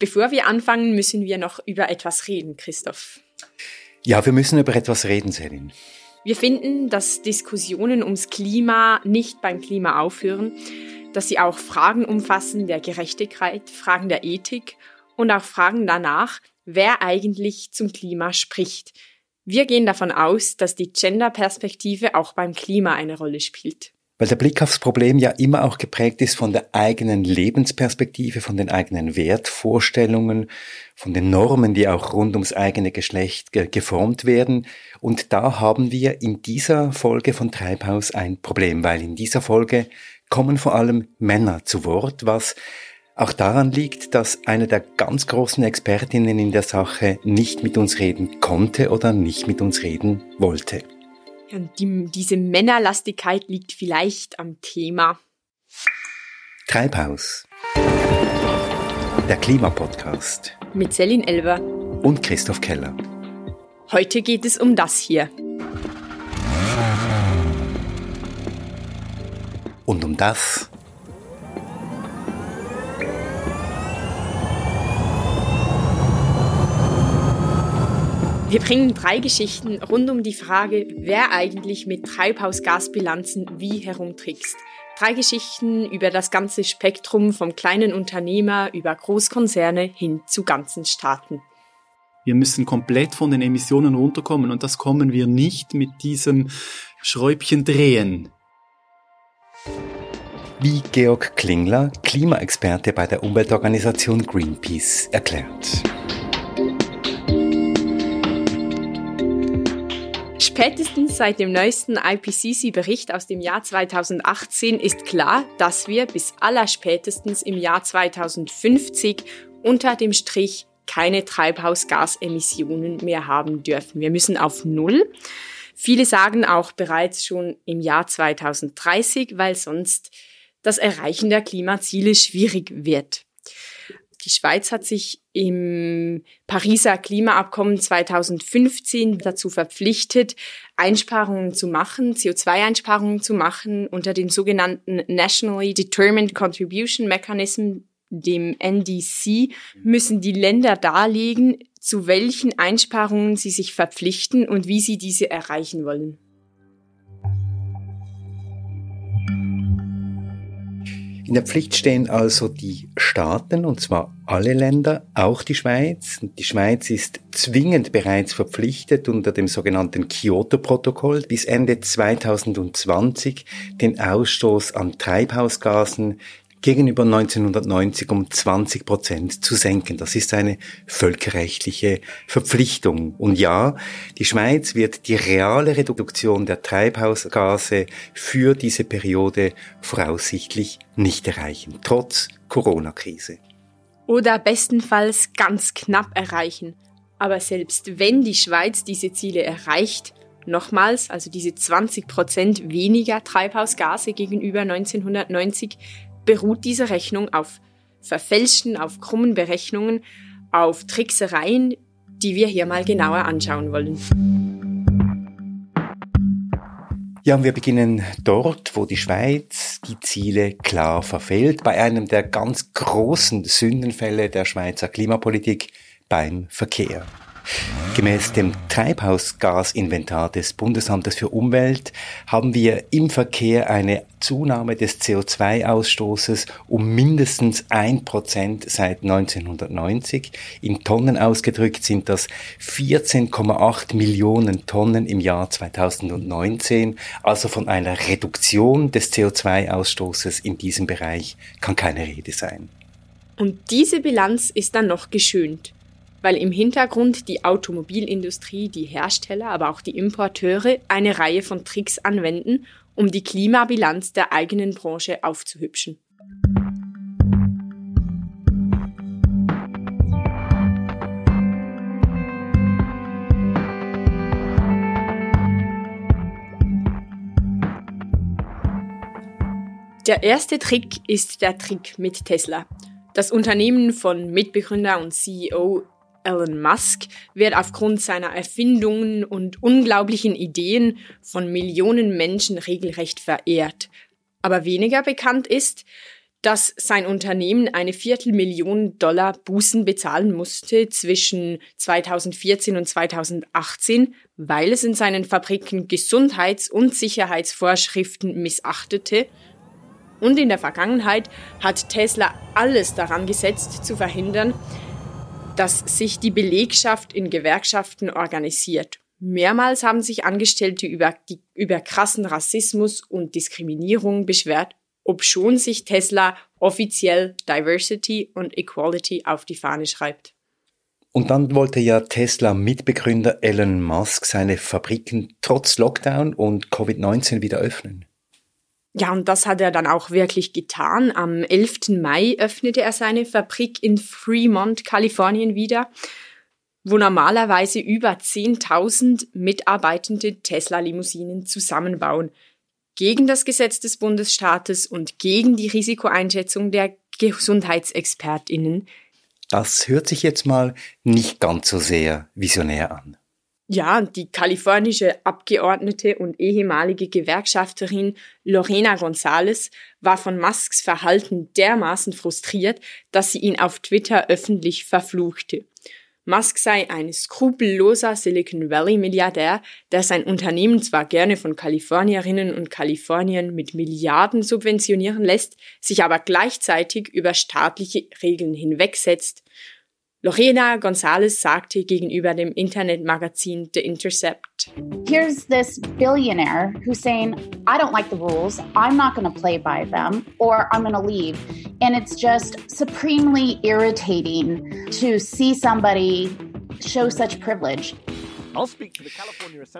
Bevor wir anfangen, müssen wir noch über etwas reden, Christoph. Ja, wir müssen über etwas reden, Selin. Wir finden, dass Diskussionen ums Klima nicht beim Klima aufhören, dass sie auch Fragen umfassen der Gerechtigkeit, Fragen der Ethik und auch Fragen danach, wer eigentlich zum Klima spricht. Wir gehen davon aus, dass die Gender-Perspektive auch beim Klima eine Rolle spielt weil der Blick aufs Problem ja immer auch geprägt ist von der eigenen Lebensperspektive, von den eigenen Wertvorstellungen, von den Normen, die auch rund ums eigene Geschlecht ge geformt werden. Und da haben wir in dieser Folge von Treibhaus ein Problem, weil in dieser Folge kommen vor allem Männer zu Wort, was auch daran liegt, dass eine der ganz großen Expertinnen in der Sache nicht mit uns reden konnte oder nicht mit uns reden wollte. Die, diese Männerlastigkeit liegt vielleicht am Thema. Treibhaus. Der Klimapodcast. Mit Celine Elber. Und Christoph Keller. Heute geht es um das hier. Und um das Wir bringen drei Geschichten rund um die Frage, wer eigentlich mit Treibhausgasbilanzen wie herumtrickst. Drei Geschichten über das ganze Spektrum vom kleinen Unternehmer über Großkonzerne hin zu ganzen Staaten. Wir müssen komplett von den Emissionen runterkommen und das kommen wir nicht mit diesem Schräubchen drehen. Wie Georg Klingler, Klimaexperte bei der Umweltorganisation Greenpeace, erklärt. Spätestens seit dem neuesten IPCC-Bericht aus dem Jahr 2018 ist klar, dass wir bis allerspätestens im Jahr 2050 unter dem Strich keine Treibhausgasemissionen mehr haben dürfen. Wir müssen auf Null. Viele sagen auch bereits schon im Jahr 2030, weil sonst das Erreichen der Klimaziele schwierig wird. Die Schweiz hat sich im Pariser Klimaabkommen 2015 dazu verpflichtet, Einsparungen zu machen, CO2-Einsparungen zu machen unter dem sogenannten Nationally Determined Contribution Mechanism, dem NDC, müssen die Länder darlegen, zu welchen Einsparungen sie sich verpflichten und wie sie diese erreichen wollen. In der Pflicht stehen also die Staaten, und zwar alle Länder, auch die Schweiz. Die Schweiz ist zwingend bereits verpflichtet unter dem sogenannten Kyoto-Protokoll bis Ende 2020 den Ausstoß an Treibhausgasen gegenüber 1990 um 20 Prozent zu senken. Das ist eine völkerrechtliche Verpflichtung. Und ja, die Schweiz wird die reale Reduktion der Treibhausgase für diese Periode voraussichtlich nicht erreichen, trotz Corona-Krise. Oder bestenfalls ganz knapp erreichen. Aber selbst wenn die Schweiz diese Ziele erreicht, nochmals, also diese 20 Prozent weniger Treibhausgase gegenüber 1990, beruht diese Rechnung auf verfälschten, auf krummen Berechnungen, auf Tricksereien, die wir hier mal genauer anschauen wollen. Ja, und wir beginnen dort, wo die Schweiz die Ziele klar verfehlt, bei einem der ganz großen Sündenfälle der Schweizer Klimapolitik beim Verkehr. Gemäß dem Treibhausgasinventar des Bundesamtes für Umwelt haben wir im Verkehr eine Zunahme des CO2-Ausstoßes um mindestens ein Prozent seit 1990. In Tonnen ausgedrückt sind das 14,8 Millionen Tonnen im Jahr 2019. Also von einer Reduktion des CO2-Ausstoßes in diesem Bereich kann keine Rede sein. Und diese Bilanz ist dann noch geschönt weil im Hintergrund die Automobilindustrie, die Hersteller, aber auch die Importeure eine Reihe von Tricks anwenden, um die Klimabilanz der eigenen Branche aufzuhübschen. Der erste Trick ist der Trick mit Tesla. Das Unternehmen von Mitbegründer und CEO Elon Musk wird aufgrund seiner Erfindungen und unglaublichen Ideen von Millionen Menschen regelrecht verehrt. Aber weniger bekannt ist, dass sein Unternehmen eine Viertelmillion Dollar Bußen bezahlen musste zwischen 2014 und 2018, weil es in seinen Fabriken Gesundheits- und Sicherheitsvorschriften missachtete. Und in der Vergangenheit hat Tesla alles daran gesetzt, zu verhindern, dass sich die Belegschaft in Gewerkschaften organisiert. Mehrmals haben sich Angestellte über, die, über krassen Rassismus und Diskriminierung beschwert obschon sich Tesla offiziell Diversity und Equality auf die Fahne schreibt. Und dann wollte ja Tesla-Mitbegründer Elon Musk seine Fabriken trotz Lockdown und Covid-19 wieder öffnen. Ja, und das hat er dann auch wirklich getan. Am 11. Mai öffnete er seine Fabrik in Fremont, Kalifornien wieder, wo normalerweise über 10.000 mitarbeitende Tesla-Limousinen zusammenbauen gegen das Gesetz des Bundesstaates und gegen die Risikoeinschätzung der Gesundheitsexpertinnen. Das hört sich jetzt mal nicht ganz so sehr visionär an. Ja, die kalifornische Abgeordnete und ehemalige Gewerkschafterin Lorena González war von Musks Verhalten dermaßen frustriert, dass sie ihn auf Twitter öffentlich verfluchte. Musk sei ein skrupelloser Silicon Valley-Milliardär, der sein Unternehmen zwar gerne von Kalifornierinnen und Kaliforniern mit Milliarden subventionieren lässt, sich aber gleichzeitig über staatliche Regeln hinwegsetzt Lorena Gonzalez sagte gegenüber dem Internetmagazin The Intercept. Here's this billionaire who's saying, I don't like the rules, I'm not going to play by them, or I'm going to leave. And it's just supremely irritating to see somebody show such privilege.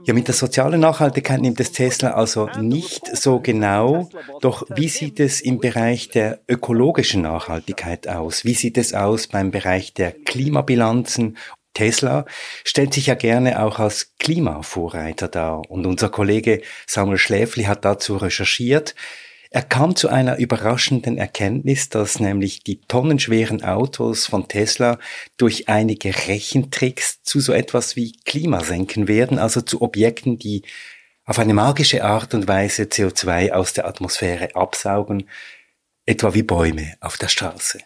Ja, mit der sozialen Nachhaltigkeit nimmt es Tesla also nicht so genau. Doch wie sieht es im Bereich der ökologischen Nachhaltigkeit aus? Wie sieht es aus beim Bereich der Klimabilanzen? Tesla stellt sich ja gerne auch als Klimavorreiter dar. Und unser Kollege Samuel Schläfli hat dazu recherchiert. Er kam zu einer überraschenden Erkenntnis, dass nämlich die tonnenschweren Autos von Tesla durch einige Rechentricks zu so etwas wie Klimasenken werden, also zu Objekten, die auf eine magische Art und Weise CO2 aus der Atmosphäre absaugen, etwa wie Bäume auf der Straße.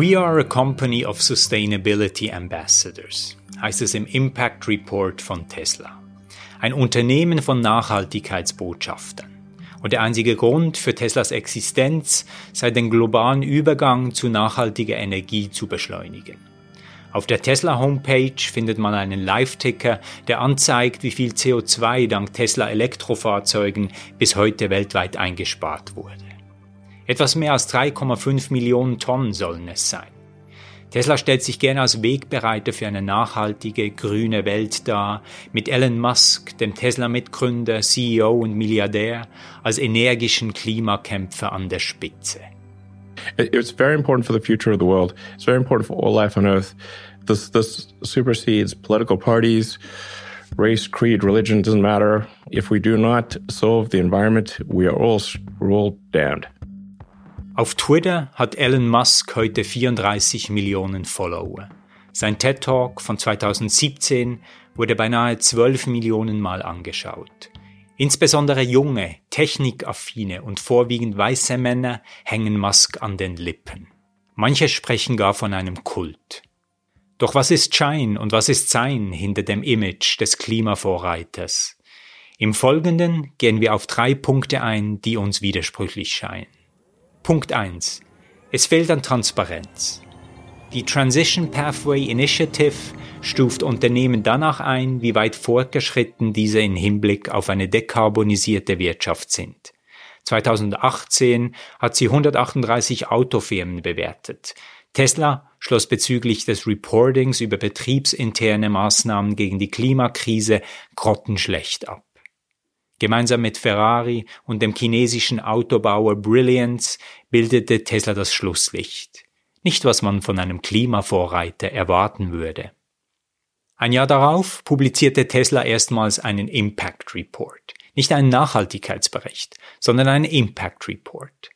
We are a company of sustainability ambassadors, heißt es im Impact Report von Tesla. Ein Unternehmen von Nachhaltigkeitsbotschaftern. Und der einzige Grund für Teslas Existenz sei den globalen Übergang zu nachhaltiger Energie zu beschleunigen. Auf der Tesla Homepage findet man einen Live-Ticker, der anzeigt, wie viel CO2 dank Tesla Elektrofahrzeugen bis heute weltweit eingespart wurde. Etwas mehr als 3,5 Millionen Tonnen sollen es sein. Tesla stellt sich gerne als Wegbereiter für eine nachhaltige, grüne Welt dar, mit Elon Musk, dem Tesla-Mitgründer, CEO und Milliardär, als energischen Klimakämpfer an der Spitze. It's very important for the future of the world. It's very important for all life on Earth. This, this supersedes political parties, race, creed, religion, doesn't matter. If we do not solve the environment, we are all, we're all damned. Auf Twitter hat Elon Musk heute 34 Millionen Follower. Sein TED Talk von 2017 wurde beinahe 12 Millionen Mal angeschaut. Insbesondere junge, technikaffine und vorwiegend weiße Männer hängen Musk an den Lippen. Manche sprechen gar von einem Kult. Doch was ist Schein und was ist Sein hinter dem Image des Klimavorreiters? Im Folgenden gehen wir auf drei Punkte ein, die uns widersprüchlich scheinen. Punkt 1. Es fehlt an Transparenz. Die Transition Pathway Initiative stuft Unternehmen danach ein, wie weit fortgeschritten diese in Hinblick auf eine dekarbonisierte Wirtschaft sind. 2018 hat sie 138 Autofirmen bewertet. Tesla schloss bezüglich des Reportings über betriebsinterne Maßnahmen gegen die Klimakrise grottenschlecht ab. Gemeinsam mit Ferrari und dem chinesischen Autobauer Brilliance bildete Tesla das Schlusslicht. Nicht, was man von einem Klimavorreiter erwarten würde. Ein Jahr darauf publizierte Tesla erstmals einen Impact Report. Nicht einen Nachhaltigkeitsbericht, sondern einen Impact Report.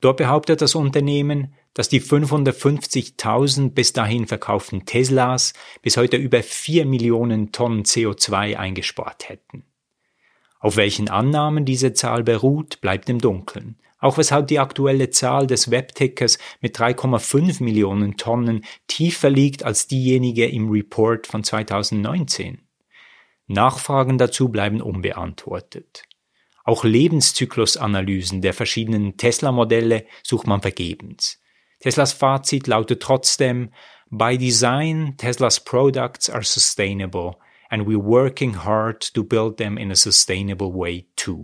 Dort behauptet das Unternehmen, dass die 550.000 bis dahin verkauften Teslas bis heute über 4 Millionen Tonnen CO2 eingespart hätten. Auf welchen Annahmen diese Zahl beruht, bleibt im Dunkeln. Auch weshalb die aktuelle Zahl des Webtickers mit 3,5 Millionen Tonnen tiefer liegt als diejenige im Report von 2019. Nachfragen dazu bleiben unbeantwortet. Auch Lebenszyklusanalysen der verschiedenen Tesla-Modelle sucht man vergebens. Teslas Fazit lautet trotzdem, by design, Teslas products are sustainable and we're working hard to build them in a sustainable way too.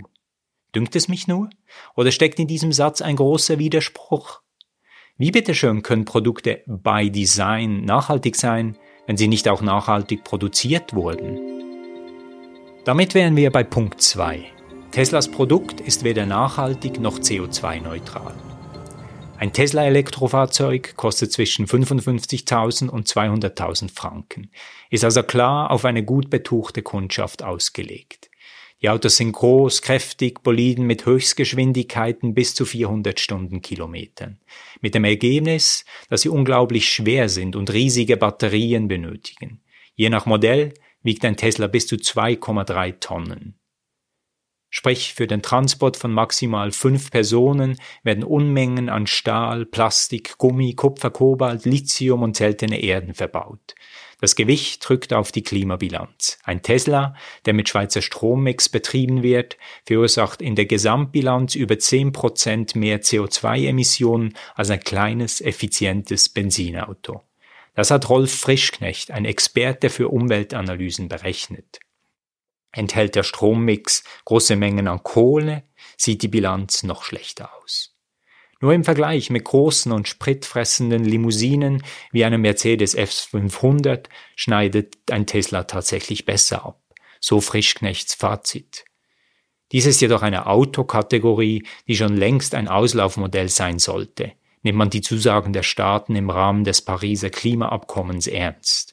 Dünkt es mich nur? Oder steckt in diesem Satz ein großer Widerspruch? Wie bitteschön können Produkte by Design nachhaltig sein, wenn sie nicht auch nachhaltig produziert wurden? Damit wären wir bei Punkt 2. Teslas Produkt ist weder nachhaltig noch CO2-neutral. Ein Tesla-Elektrofahrzeug kostet zwischen 55.000 und 200.000 Franken, ist also klar auf eine gut betuchte Kundschaft ausgelegt. Die Autos sind groß, kräftig, Boliden mit Höchstgeschwindigkeiten bis zu 400 Stundenkilometern. Mit dem Ergebnis, dass sie unglaublich schwer sind und riesige Batterien benötigen. Je nach Modell wiegt ein Tesla bis zu 2,3 Tonnen. Sprich, für den Transport von maximal fünf Personen werden Unmengen an Stahl, Plastik, Gummi, Kupfer, Kobalt, Lithium und seltene Erden verbaut. Das Gewicht drückt auf die Klimabilanz. Ein Tesla, der mit Schweizer Strommix betrieben wird, verursacht in der Gesamtbilanz über zehn Prozent mehr CO2-Emissionen als ein kleines, effizientes Benzinauto. Das hat Rolf Frischknecht, ein Experte für Umweltanalysen, berechnet. Enthält der Strommix große Mengen an Kohle, sieht die Bilanz noch schlechter aus. Nur im Vergleich mit großen und spritfressenden Limousinen wie einem Mercedes F500 schneidet ein Tesla tatsächlich besser ab. So Frischknechts Fazit. Dies ist jedoch eine Autokategorie, die schon längst ein Auslaufmodell sein sollte, nimmt man die Zusagen der Staaten im Rahmen des Pariser Klimaabkommens ernst.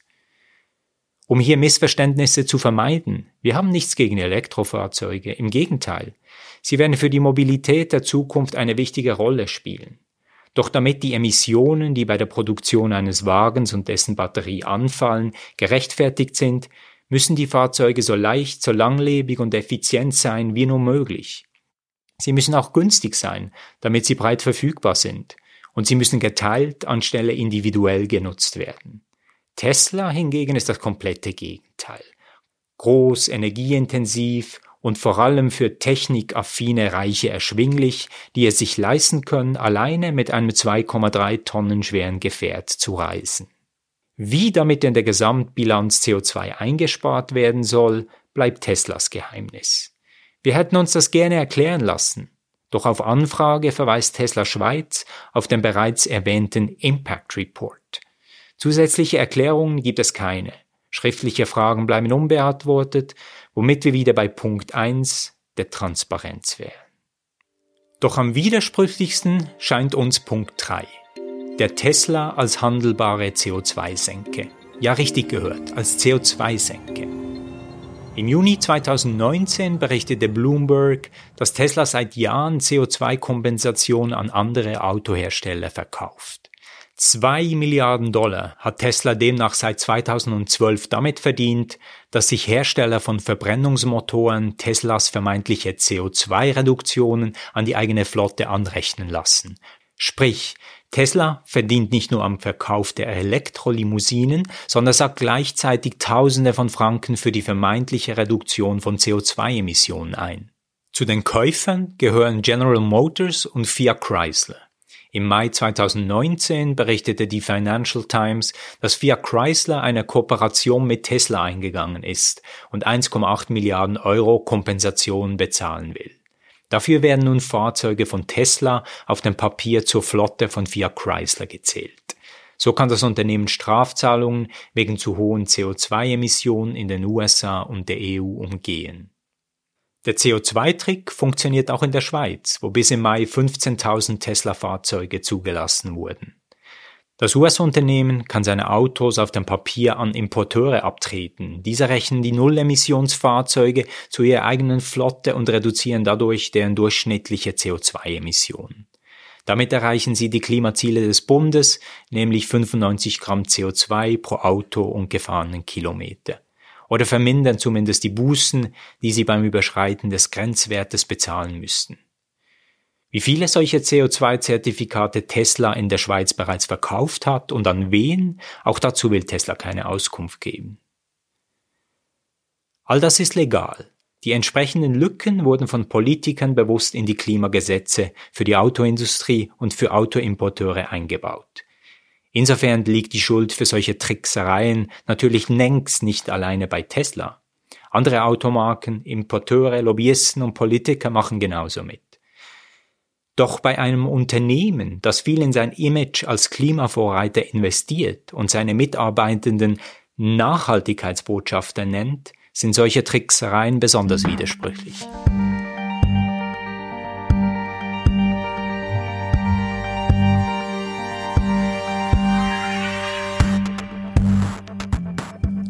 Um hier Missverständnisse zu vermeiden, wir haben nichts gegen Elektrofahrzeuge, im Gegenteil. Sie werden für die Mobilität der Zukunft eine wichtige Rolle spielen. Doch damit die Emissionen, die bei der Produktion eines Wagens und dessen Batterie anfallen, gerechtfertigt sind, müssen die Fahrzeuge so leicht, so langlebig und effizient sein wie nur möglich. Sie müssen auch günstig sein, damit sie breit verfügbar sind. Und sie müssen geteilt anstelle individuell genutzt werden. Tesla hingegen ist das komplette Gegenteil. Groß, energieintensiv und vor allem für technikaffine Reiche erschwinglich, die es sich leisten können, alleine mit einem 2,3 Tonnen schweren Gefährt zu reisen. Wie damit in der Gesamtbilanz CO2 eingespart werden soll, bleibt Teslas Geheimnis. Wir hätten uns das gerne erklären lassen, doch auf Anfrage verweist Tesla Schweiz auf den bereits erwähnten Impact Report. Zusätzliche Erklärungen gibt es keine. Schriftliche Fragen bleiben unbeantwortet, womit wir wieder bei Punkt 1 der Transparenz wären. Doch am widersprüchlichsten scheint uns Punkt 3. Der Tesla als handelbare CO2-Senke. Ja, richtig gehört, als CO2-Senke. Im Juni 2019 berichtete Bloomberg, dass Tesla seit Jahren CO2-Kompensation an andere Autohersteller verkauft. Zwei Milliarden Dollar hat Tesla demnach seit 2012 damit verdient, dass sich Hersteller von Verbrennungsmotoren Teslas vermeintliche CO2-Reduktionen an die eigene Flotte anrechnen lassen. Sprich, Tesla verdient nicht nur am Verkauf der Elektrolimousinen, sondern sagt gleichzeitig Tausende von Franken für die vermeintliche Reduktion von CO2-Emissionen ein. Zu den Käufern gehören General Motors und Fiat Chrysler. Im Mai 2019 berichtete die Financial Times, dass Fiat Chrysler eine Kooperation mit Tesla eingegangen ist und 1,8 Milliarden Euro Kompensation bezahlen will. Dafür werden nun Fahrzeuge von Tesla auf dem Papier zur Flotte von Fiat Chrysler gezählt. So kann das Unternehmen Strafzahlungen wegen zu hohen CO2-Emissionen in den USA und der EU umgehen. Der CO2-Trick funktioniert auch in der Schweiz, wo bis im Mai 15.000 Tesla-Fahrzeuge zugelassen wurden. Das US-Unternehmen kann seine Autos auf dem Papier an Importeure abtreten. Diese rechnen die Null-Emissionsfahrzeuge zu ihrer eigenen Flotte und reduzieren dadurch deren durchschnittliche CO2-Emissionen. Damit erreichen sie die Klimaziele des Bundes, nämlich 95 Gramm CO2 pro Auto und gefahrenen Kilometer. Oder vermindern zumindest die Bußen, die sie beim Überschreiten des Grenzwertes bezahlen müssten. Wie viele solche CO2-Zertifikate Tesla in der Schweiz bereits verkauft hat und an wen, auch dazu will Tesla keine Auskunft geben. All das ist legal. Die entsprechenden Lücken wurden von Politikern bewusst in die Klimagesetze für die Autoindustrie und für Autoimporteure eingebaut. Insofern liegt die Schuld für solche Tricksereien natürlich längst nicht alleine bei Tesla. Andere Automarken, Importeure, Lobbyisten und Politiker machen genauso mit. Doch bei einem Unternehmen, das viel in sein Image als Klimavorreiter investiert und seine Mitarbeitenden Nachhaltigkeitsbotschafter nennt, sind solche Tricksereien besonders widersprüchlich.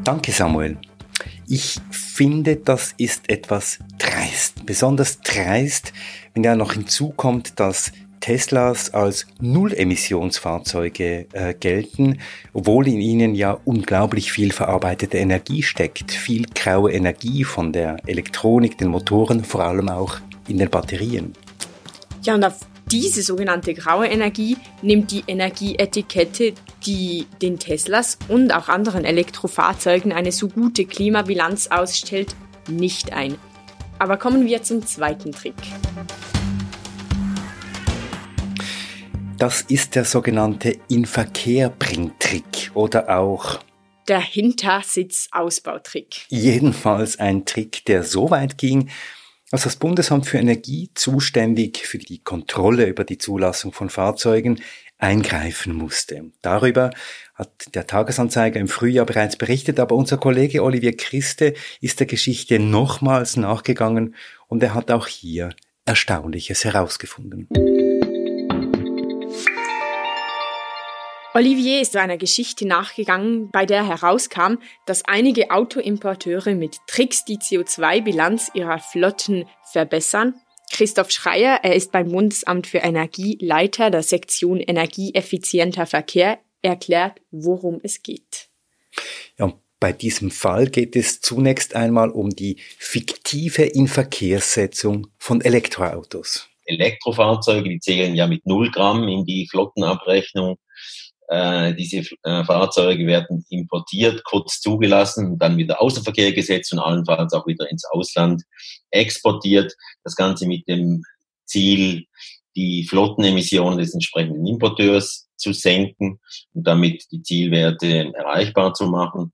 Danke, Samuel. Ich finde, das ist etwas dreist. Besonders dreist, wenn ja noch hinzukommt, dass Teslas als Null-Emissionsfahrzeuge äh, gelten, obwohl in ihnen ja unglaublich viel verarbeitete Energie steckt, viel graue Energie von der Elektronik, den Motoren, vor allem auch in den Batterien. Ja, und auf diese sogenannte graue Energie nimmt die Energieetikette, die den Teslas und auch anderen Elektrofahrzeugen eine so gute Klimabilanz ausstellt, nicht ein. Aber kommen wir zum zweiten Trick. Das ist der sogenannte Inverkehrbringtrick oder auch der Hintersitzausbautrick. Jedenfalls ein Trick, der so weit ging, als das Bundesamt für Energie zuständig für die Kontrolle über die Zulassung von Fahrzeugen eingreifen musste. Darüber hat der Tagesanzeiger im Frühjahr bereits berichtet, aber unser Kollege Olivier Christe ist der Geschichte nochmals nachgegangen und er hat auch hier Erstaunliches herausgefunden. Olivier ist einer Geschichte nachgegangen, bei der herauskam, dass einige Autoimporteure mit Tricks die CO2-Bilanz ihrer Flotten verbessern. Christoph Schreier, er ist beim Bundesamt für Energie Leiter der Sektion Energieeffizienter Verkehr, erklärt, worum es geht. Ja, bei diesem Fall geht es zunächst einmal um die fiktive Inverkehrssetzung von Elektroautos. Elektrofahrzeuge, die zählen ja mit 0 Gramm in die Flottenabrechnung äh, diese äh, Fahrzeuge werden importiert, kurz zugelassen, dann wieder außer Verkehr gesetzt und allenfalls auch wieder ins Ausland exportiert. Das Ganze mit dem Ziel, die Flottenemissionen des entsprechenden Importeurs zu senken und damit die Zielwerte erreichbar zu machen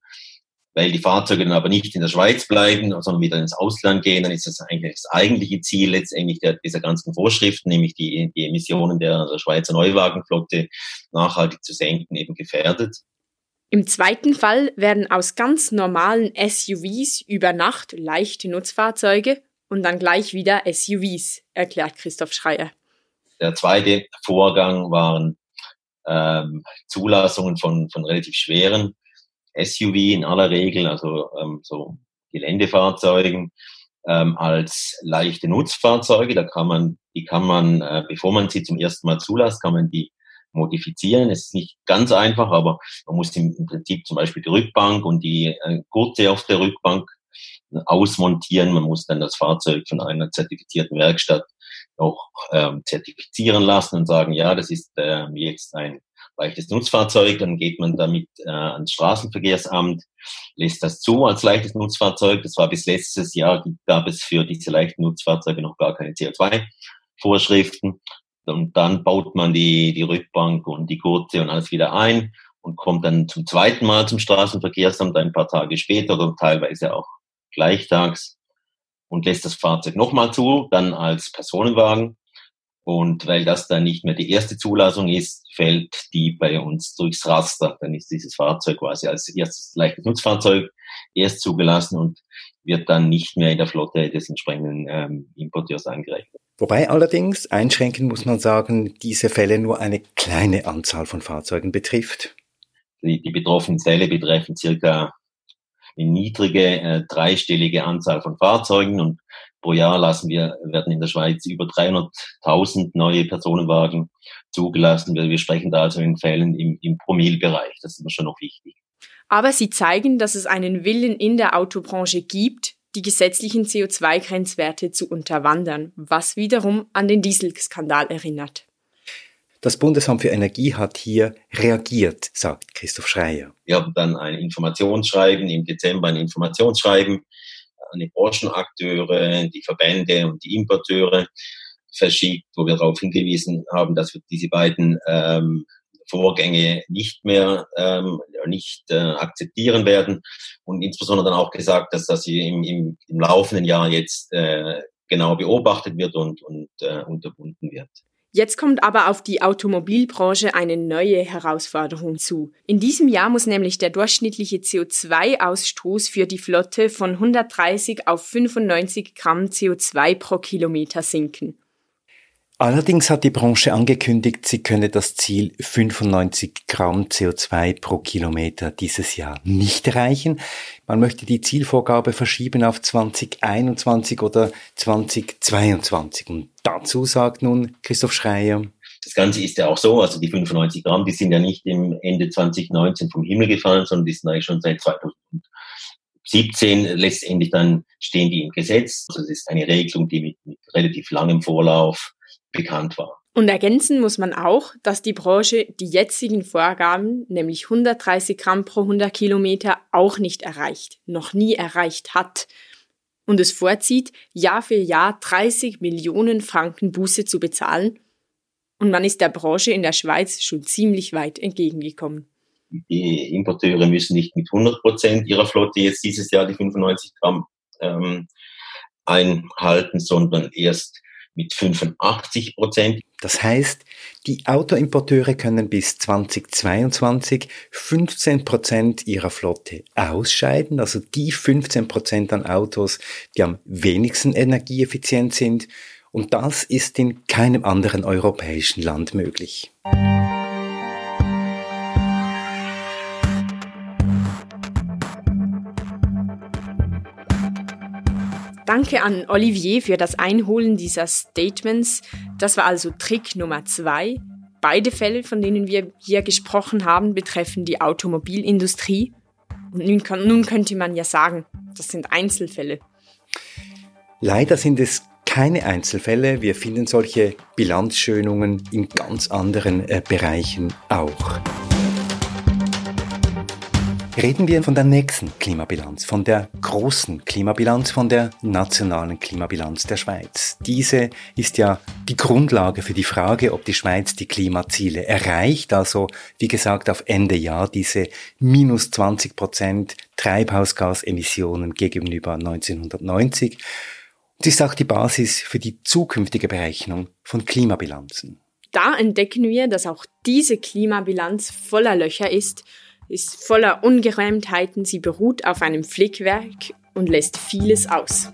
weil die Fahrzeuge dann aber nicht in der Schweiz bleiben, sondern wieder ins Ausland gehen, dann ist das eigentlich das eigentliche Ziel letztendlich der, dieser ganzen Vorschriften, nämlich die, die Emissionen der, der Schweizer Neuwagenflotte nachhaltig zu senken, eben gefährdet. Im zweiten Fall werden aus ganz normalen SUVs über Nacht leichte Nutzfahrzeuge und dann gleich wieder SUVs, erklärt Christoph Schreier. Der zweite Vorgang waren ähm, Zulassungen von, von relativ schweren SUV in aller Regel, also ähm, so Geländefahrzeugen, ähm, als leichte Nutzfahrzeuge. Da kann man, die kann man, äh, bevor man sie zum ersten Mal zulässt, kann man die modifizieren. Es ist nicht ganz einfach, aber man muss im, Prinzip zum Beispiel die Rückbank und die äh, Gurte auf der Rückbank ausmontieren. Man muss dann das Fahrzeug von einer zertifizierten Werkstatt auch ähm, zertifizieren lassen und sagen, ja, das ist ähm, jetzt ein leichtes Nutzfahrzeug, dann geht man damit äh, ans Straßenverkehrsamt, lässt das zu als leichtes Nutzfahrzeug. Das war bis letztes Jahr, gab es für diese leichten Nutzfahrzeuge noch gar keine CO2-Vorschriften. Und dann baut man die, die Rückbank und die Gurte und alles wieder ein und kommt dann zum zweiten Mal zum Straßenverkehrsamt ein paar Tage später oder teilweise auch gleichtags und lässt das Fahrzeug nochmal zu, dann als Personenwagen und weil das dann nicht mehr die erste Zulassung ist, fällt die bei uns durchs Raster. Dann ist dieses Fahrzeug quasi als erstes leichtes Nutzfahrzeug erst zugelassen und wird dann nicht mehr in der Flotte des entsprechenden ähm, Importeurs angerechnet. Wobei allerdings einschränken muss man sagen, diese Fälle nur eine kleine Anzahl von Fahrzeugen betrifft. Die, die betroffenen Fälle betreffen circa eine niedrige äh, dreistellige Anzahl von Fahrzeugen und Pro Jahr lassen wir, werden in der Schweiz über 300.000 neue Personenwagen zugelassen. Wir, wir sprechen da also in Fällen im, im Promilbereich. Das ist mir schon noch wichtig. Aber sie zeigen, dass es einen Willen in der Autobranche gibt, die gesetzlichen CO2-Grenzwerte zu unterwandern, was wiederum an den Dieselskandal erinnert. Das Bundesamt für Energie hat hier reagiert, sagt Christoph Schreier. Wir haben dann ein Informationsschreiben, im Dezember ein Informationsschreiben an die Branchenakteure, die Verbände und die Importeure verschickt, wo wir darauf hingewiesen haben, dass wir diese beiden ähm, Vorgänge nicht mehr ähm, nicht äh, akzeptieren werden und insbesondere dann auch gesagt, dass das im, im, im laufenden Jahr jetzt äh, genau beobachtet wird und, und äh, unterbunden wird. Jetzt kommt aber auf die Automobilbranche eine neue Herausforderung zu. In diesem Jahr muss nämlich der durchschnittliche CO2-Ausstoß für die Flotte von 130 auf 95 Gramm CO2 pro Kilometer sinken. Allerdings hat die Branche angekündigt, sie könne das Ziel 95 Gramm CO2 pro Kilometer dieses Jahr nicht erreichen. Man möchte die Zielvorgabe verschieben auf 2021 oder 2022. Und dazu sagt nun Christoph Schreier. Das Ganze ist ja auch so, also die 95 Gramm, die sind ja nicht im Ende 2019 vom Himmel gefallen, sondern die sind eigentlich schon seit 2017 letztendlich dann stehen die im Gesetz. Also es ist eine Regelung, die mit, mit relativ langem Vorlauf bekannt war. Und ergänzen muss man auch, dass die Branche die jetzigen Vorgaben, nämlich 130 Gramm pro 100 Kilometer, auch nicht erreicht, noch nie erreicht hat und es vorzieht, Jahr für Jahr 30 Millionen Franken Buße zu bezahlen. Und man ist der Branche in der Schweiz schon ziemlich weit entgegengekommen. Die Importeure müssen nicht mit 100 Prozent ihrer Flotte jetzt dieses Jahr die 95 Gramm ähm, einhalten, sondern erst mit 85 Prozent. Das heißt, die Autoimporteure können bis 2022 15 Prozent ihrer Flotte ausscheiden, also die 15 Prozent an Autos, die am wenigsten energieeffizient sind. Und das ist in keinem anderen europäischen Land möglich. Danke an Olivier für das Einholen dieser Statements. Das war also Trick Nummer zwei. Beide Fälle, von denen wir hier gesprochen haben, betreffen die Automobilindustrie. Und nun, nun könnte man ja sagen, das sind Einzelfälle. Leider sind es keine Einzelfälle. Wir finden solche Bilanzschönungen in ganz anderen äh, Bereichen auch. Reden wir von der nächsten Klimabilanz, von der großen Klimabilanz, von der nationalen Klimabilanz der Schweiz. Diese ist ja die Grundlage für die Frage, ob die Schweiz die Klimaziele erreicht, also wie gesagt auf Ende Jahr diese minus 20 Prozent Treibhausgasemissionen gegenüber 1990. Sie ist auch die Basis für die zukünftige Berechnung von Klimabilanzen. Da entdecken wir, dass auch diese Klimabilanz voller Löcher ist ist voller Ungeräumtheiten, sie beruht auf einem Flickwerk und lässt vieles aus.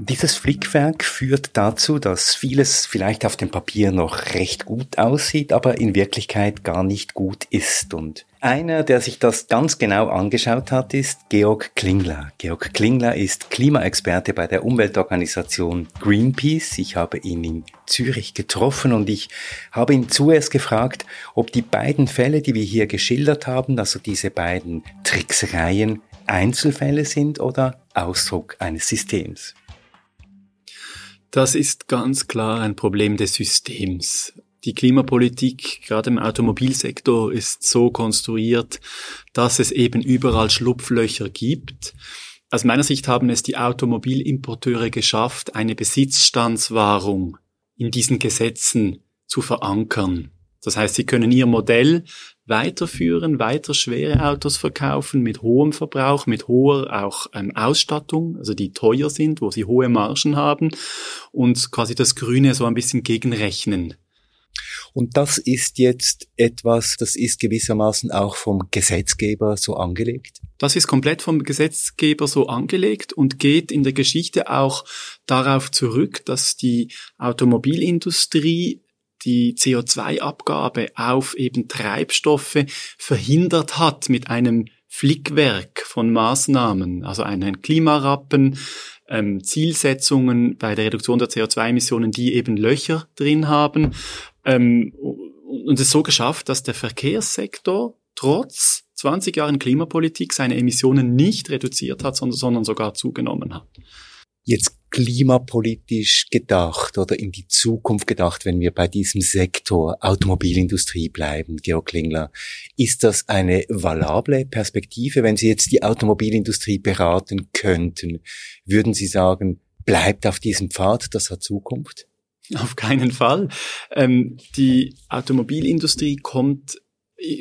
Dieses Flickwerk führt dazu, dass vieles vielleicht auf dem Papier noch recht gut aussieht, aber in Wirklichkeit gar nicht gut ist. Und einer, der sich das ganz genau angeschaut hat, ist Georg Klingler. Georg Klingler ist Klimaexperte bei der Umweltorganisation Greenpeace. Ich habe ihn in Zürich getroffen und ich habe ihn zuerst gefragt, ob die beiden Fälle, die wir hier geschildert haben, also diese beiden Tricksereien, Einzelfälle sind oder Ausdruck eines Systems. Das ist ganz klar ein Problem des Systems. Die Klimapolitik, gerade im Automobilsektor, ist so konstruiert, dass es eben überall Schlupflöcher gibt. Aus meiner Sicht haben es die Automobilimporteure geschafft, eine Besitzstandswahrung in diesen Gesetzen zu verankern. Das heißt, sie können ihr Modell weiterführen, weiter schwere Autos verkaufen mit hohem Verbrauch, mit hoher auch ähm, Ausstattung, also die teuer sind, wo sie hohe Margen haben und quasi das Grüne so ein bisschen gegenrechnen. Und das ist jetzt etwas, das ist gewissermaßen auch vom Gesetzgeber so angelegt? Das ist komplett vom Gesetzgeber so angelegt und geht in der Geschichte auch darauf zurück, dass die Automobilindustrie die CO2-Abgabe auf eben Treibstoffe verhindert hat mit einem Flickwerk von Maßnahmen, also einen Klimarappen, ähm, Zielsetzungen bei der Reduktion der CO2-Emissionen, die eben Löcher drin haben, ähm, und es so geschafft, dass der Verkehrssektor trotz 20 Jahren Klimapolitik seine Emissionen nicht reduziert hat, sondern, sondern sogar zugenommen hat. Jetzt klimapolitisch gedacht oder in die Zukunft gedacht, wenn wir bei diesem Sektor Automobilindustrie bleiben, Georg Klingler, ist das eine valable Perspektive? Wenn Sie jetzt die Automobilindustrie beraten könnten, würden Sie sagen, bleibt auf diesem Pfad, das hat Zukunft? Auf keinen Fall. Ähm, die Automobilindustrie kommt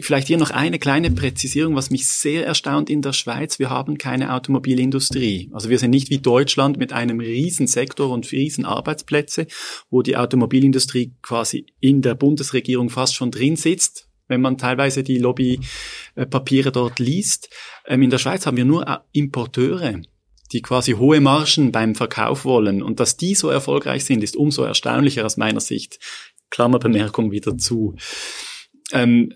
Vielleicht hier noch eine kleine Präzisierung, was mich sehr erstaunt in der Schweiz. Wir haben keine Automobilindustrie. Also wir sind nicht wie Deutschland mit einem Riesensektor und riesen Arbeitsplätze, wo die Automobilindustrie quasi in der Bundesregierung fast schon drin sitzt, wenn man teilweise die Lobbypapiere dort liest. Ähm, in der Schweiz haben wir nur Importeure die quasi hohe Margen beim Verkauf wollen. Und dass die so erfolgreich sind, ist umso erstaunlicher aus meiner Sicht. Klammerbemerkung wieder zu. Ähm,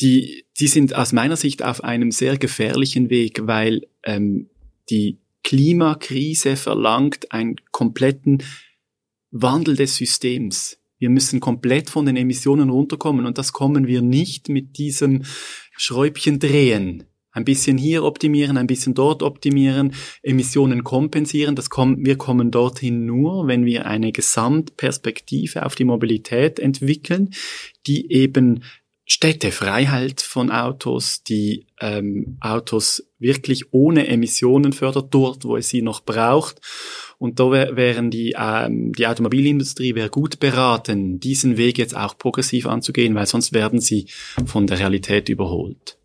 die, die sind aus meiner Sicht auf einem sehr gefährlichen Weg, weil ähm, die Klimakrise verlangt einen kompletten Wandel des Systems. Wir müssen komplett von den Emissionen runterkommen und das kommen wir nicht mit diesem Schräubchen drehen. Ein bisschen hier optimieren, ein bisschen dort optimieren, Emissionen kompensieren. Das kommt, wir kommen dorthin nur, wenn wir eine Gesamtperspektive auf die Mobilität entwickeln, die eben Städtefreiheit von Autos, die ähm, Autos wirklich ohne Emissionen fördert, dort, wo es sie noch braucht. Und da wär, wären die, ähm, die Automobilindustrie wäre gut beraten, diesen Weg jetzt auch progressiv anzugehen, weil sonst werden sie von der Realität überholt.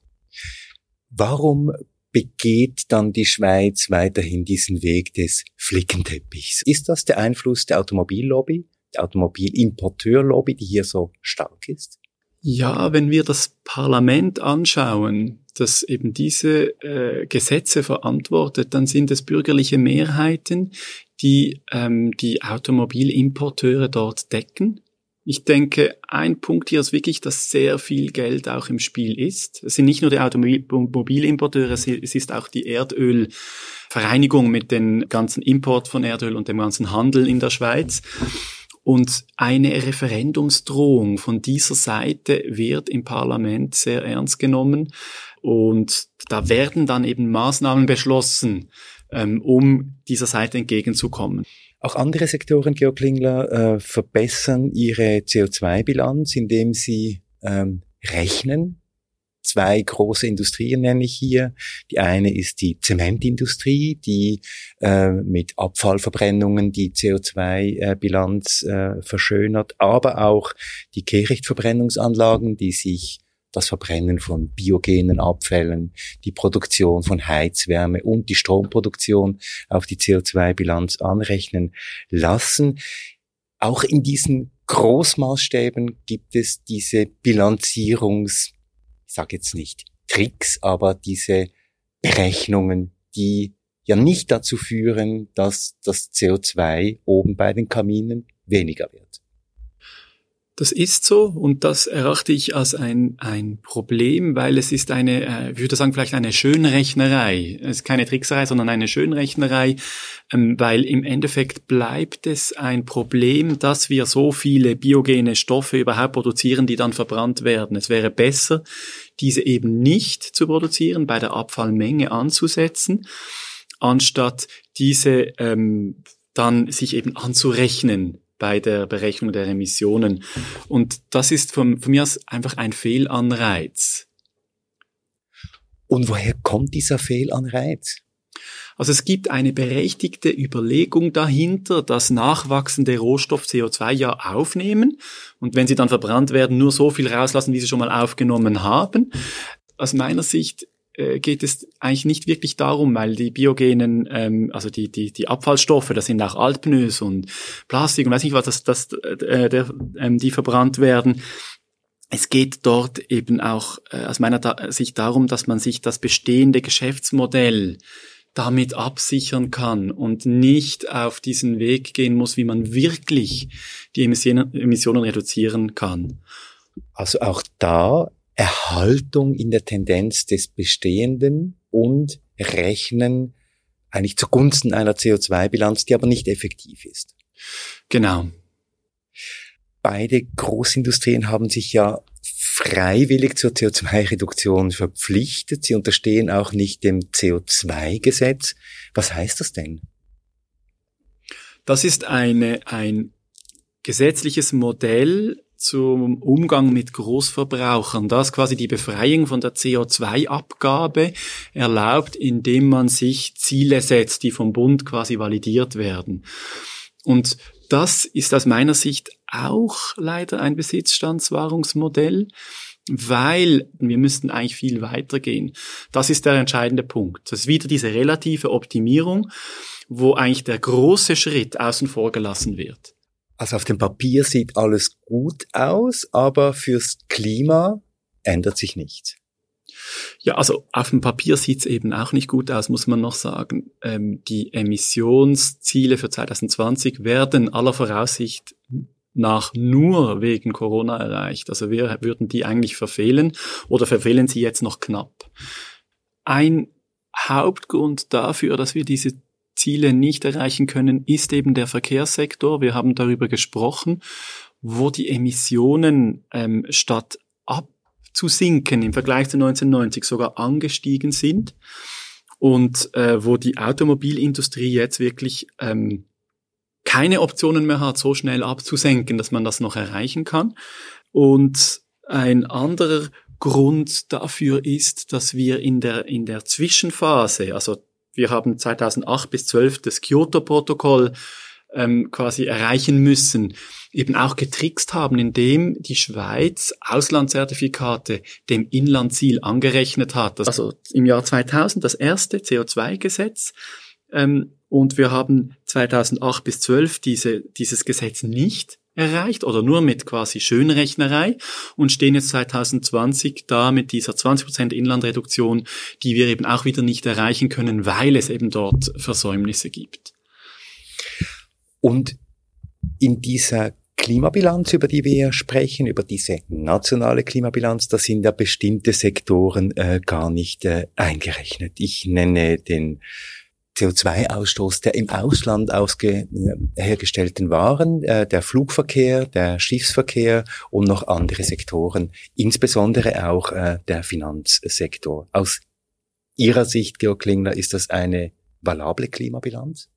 Warum begeht dann die Schweiz weiterhin diesen Weg des Flickenteppichs? Ist das der Einfluss der Automobillobby, der Automobilimporteurlobby, die hier so stark ist? Ja, wenn wir das Parlament anschauen, das eben diese äh, Gesetze verantwortet, dann sind es bürgerliche Mehrheiten, die ähm, die Automobilimporteure dort decken. Ich denke, ein Punkt hier ist wirklich, dass sehr viel Geld auch im Spiel ist. Es sind nicht nur die Automobilimporteure, es ist auch die Erdölvereinigung mit dem ganzen Import von Erdöl und dem ganzen Handel in der Schweiz. Und eine Referendumsdrohung von dieser Seite wird im Parlament sehr ernst genommen. Und da werden dann eben Maßnahmen beschlossen, ähm, um dieser Seite entgegenzukommen. Auch andere Sektoren, Georg Klingler, äh, verbessern ihre CO2-Bilanz, indem sie ähm, rechnen zwei große Industrien nenne ich hier. Die eine ist die Zementindustrie, die äh, mit Abfallverbrennungen die CO2-Bilanz äh, verschönert, aber auch die Kehrichtverbrennungsanlagen, die sich das Verbrennen von biogenen Abfällen, die Produktion von Heizwärme und die Stromproduktion auf die CO2-Bilanz anrechnen lassen. Auch in diesen Großmaßstäben gibt es diese Bilanzierungs- ich sage jetzt nicht Tricks, aber diese Berechnungen, die ja nicht dazu führen, dass das CO2 oben bei den Kaminen weniger wird. Das ist so und das erachte ich als ein, ein Problem, weil es ist eine, äh, ich würde sagen, vielleicht eine Schönrechnerei. Es ist keine Trickserei, sondern eine Schönrechnerei, ähm, weil im Endeffekt bleibt es ein Problem, dass wir so viele biogene Stoffe überhaupt produzieren, die dann verbrannt werden. Es wäre besser, diese eben nicht zu produzieren, bei der Abfallmenge anzusetzen, anstatt diese ähm, dann sich eben anzurechnen bei der Berechnung der Emissionen. Und das ist von, von mir aus einfach ein Fehlanreiz. Und woher kommt dieser Fehlanreiz? Also es gibt eine berechtigte Überlegung dahinter, dass nachwachsende Rohstoff CO2 ja aufnehmen und wenn sie dann verbrannt werden, nur so viel rauslassen, wie sie schon mal aufgenommen haben. Aus meiner Sicht äh, geht es eigentlich nicht wirklich darum, weil die biogenen, ähm, also die, die, die Abfallstoffe, das sind auch Altpneus und Plastik und weiß nicht was, das, das, äh, der, ähm, die verbrannt werden. Es geht dort eben auch äh, aus meiner Sicht darum, dass man sich das bestehende Geschäftsmodell damit absichern kann und nicht auf diesen Weg gehen muss, wie man wirklich die Emissionen, Emissionen reduzieren kann. Also auch da Erhaltung in der Tendenz des Bestehenden und Rechnen eigentlich zugunsten einer CO2-Bilanz, die aber nicht effektiv ist. Genau. Beide Großindustrien haben sich ja freiwillig zur CO2-Reduktion verpflichtet. Sie unterstehen auch nicht dem CO2-Gesetz. Was heißt das denn? Das ist eine, ein gesetzliches Modell zum Umgang mit Großverbrauchern. Das quasi die Befreiung von der CO2-Abgabe erlaubt, indem man sich Ziele setzt, die vom Bund quasi validiert werden. Und das ist aus meiner Sicht auch leider ein Besitzstandswahrungsmodell, weil wir müssten eigentlich viel weitergehen. Das ist der entscheidende Punkt. Das ist wieder diese relative Optimierung, wo eigentlich der große Schritt außen vor gelassen wird. Also auf dem Papier sieht alles gut aus, aber fürs Klima ändert sich nichts. Ja, also auf dem Papier sieht's eben auch nicht gut aus, muss man noch sagen. Ähm, die Emissionsziele für 2020 werden aller Voraussicht nach nur wegen Corona erreicht. Also wir würden die eigentlich verfehlen oder verfehlen sie jetzt noch knapp. Ein Hauptgrund dafür, dass wir diese Ziele nicht erreichen können, ist eben der Verkehrssektor. Wir haben darüber gesprochen, wo die Emissionen ähm, statt abzusinken im Vergleich zu 1990 sogar angestiegen sind und äh, wo die Automobilindustrie jetzt wirklich ähm, keine Optionen mehr hat, so schnell abzusenken, dass man das noch erreichen kann. Und ein anderer Grund dafür ist, dass wir in der, in der Zwischenphase, also wir haben 2008 bis 12 das Kyoto-Protokoll ähm, quasi erreichen müssen, eben auch getrickst haben, indem die Schweiz Auslandszertifikate dem Inlandziel angerechnet hat. Also im Jahr 2000 das erste CO2-Gesetz. Ähm, und wir haben 2008 bis 12 diese, dieses Gesetz nicht erreicht oder nur mit quasi Schönrechnerei und stehen jetzt 2020 da mit dieser 20% Inlandreduktion, die wir eben auch wieder nicht erreichen können, weil es eben dort Versäumnisse gibt. Und in dieser Klimabilanz, über die wir sprechen, über diese nationale Klimabilanz, da sind ja bestimmte Sektoren äh, gar nicht äh, eingerechnet. Ich nenne den CO2-Ausstoß der im Ausland ausge hergestellten Waren, äh, der Flugverkehr, der Schiffsverkehr und noch andere Sektoren, insbesondere auch äh, der Finanzsektor. Aus Ihrer Sicht, Georg Klingler, ist das eine valable Klimabilanz?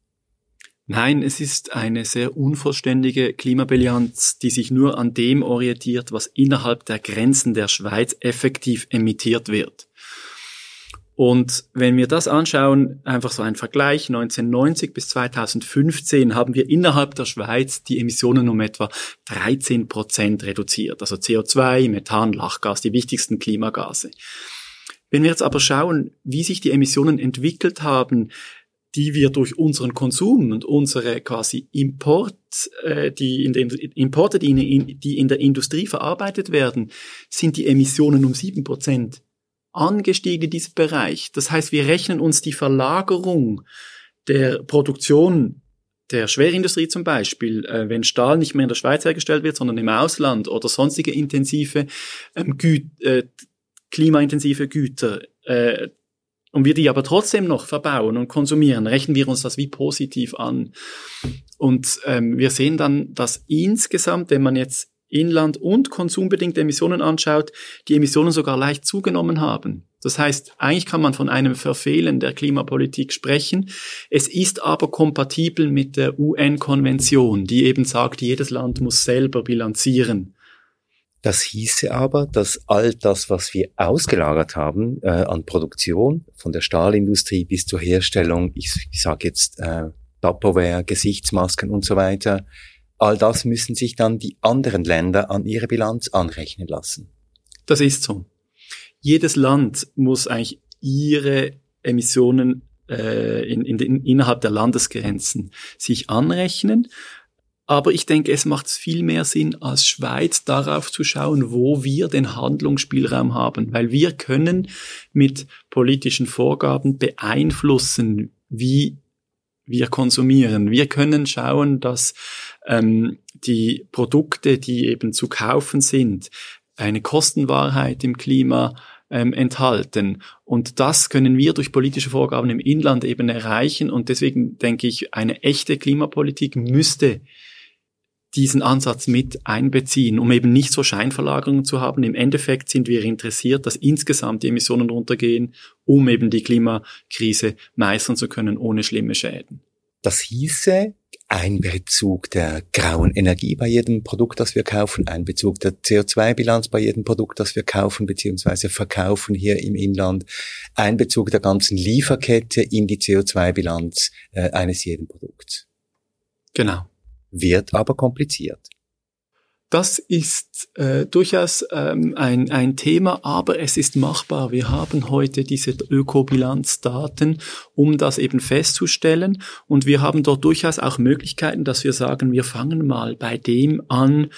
Nein, es ist eine sehr unvollständige Klimabilanz, die sich nur an dem orientiert, was innerhalb der Grenzen der Schweiz effektiv emittiert wird. Und wenn wir das anschauen, einfach so ein Vergleich, 1990 bis 2015 haben wir innerhalb der Schweiz die Emissionen um etwa 13 Prozent reduziert. Also CO2, Methan, Lachgas, die wichtigsten Klimagase. Wenn wir jetzt aber schauen, wie sich die Emissionen entwickelt haben, die wir durch unseren Konsum und unsere quasi Import, äh, die in den Importe, die in, die in der Industrie verarbeitet werden, sind die Emissionen um sieben Prozent angestiegen in diesem Bereich. Das heißt, wir rechnen uns die Verlagerung der Produktion der Schwerindustrie zum Beispiel, äh, wenn Stahl nicht mehr in der Schweiz hergestellt wird, sondern im Ausland oder sonstige intensive, ähm, Gü äh, klimaintensive Güter, äh, und wir die aber trotzdem noch verbauen und konsumieren, rechnen wir uns das wie positiv an. Und ähm, wir sehen dann, dass insgesamt, wenn man jetzt Inland- und konsumbedingte Emissionen anschaut, die Emissionen sogar leicht zugenommen haben. Das heißt, eigentlich kann man von einem Verfehlen der Klimapolitik sprechen. Es ist aber kompatibel mit der UN-Konvention, die eben sagt, jedes Land muss selber bilanzieren. Das hieße aber, dass all das, was wir ausgelagert haben äh, an Produktion, von der Stahlindustrie bis zur Herstellung, ich, ich sage jetzt äh, Tupperware, Gesichtsmasken und so weiter, All das müssen sich dann die anderen Länder an ihre Bilanz anrechnen lassen. Das ist so. Jedes Land muss eigentlich ihre Emissionen äh, in, in den, innerhalb der Landesgrenzen sich anrechnen. Aber ich denke, es macht viel mehr Sinn, als Schweiz darauf zu schauen, wo wir den Handlungsspielraum haben, weil wir können mit politischen Vorgaben beeinflussen, wie wir konsumieren. Wir können schauen, dass ähm, die Produkte, die eben zu kaufen sind, eine Kostenwahrheit im Klima ähm, enthalten. Und das können wir durch politische Vorgaben im Inland eben erreichen. Und deswegen denke ich, eine echte Klimapolitik müsste diesen Ansatz mit einbeziehen, um eben nicht so Scheinverlagerungen zu haben. Im Endeffekt sind wir interessiert, dass insgesamt die Emissionen runtergehen, um eben die Klimakrise meistern zu können ohne schlimme Schäden. Das hieße Einbezug der grauen Energie bei jedem Produkt, das wir kaufen, Einbezug der CO2-Bilanz bei jedem Produkt, das wir kaufen bzw. verkaufen hier im Inland, Einbezug der ganzen Lieferkette in die CO2-Bilanz äh, eines jeden Produkts. Genau. Wird aber kompliziert. Das ist äh, durchaus ähm, ein, ein Thema, aber es ist machbar. Wir haben heute diese Ökobilanzdaten, um das eben festzustellen. Und wir haben dort durchaus auch Möglichkeiten, dass wir sagen, wir fangen mal bei dem an,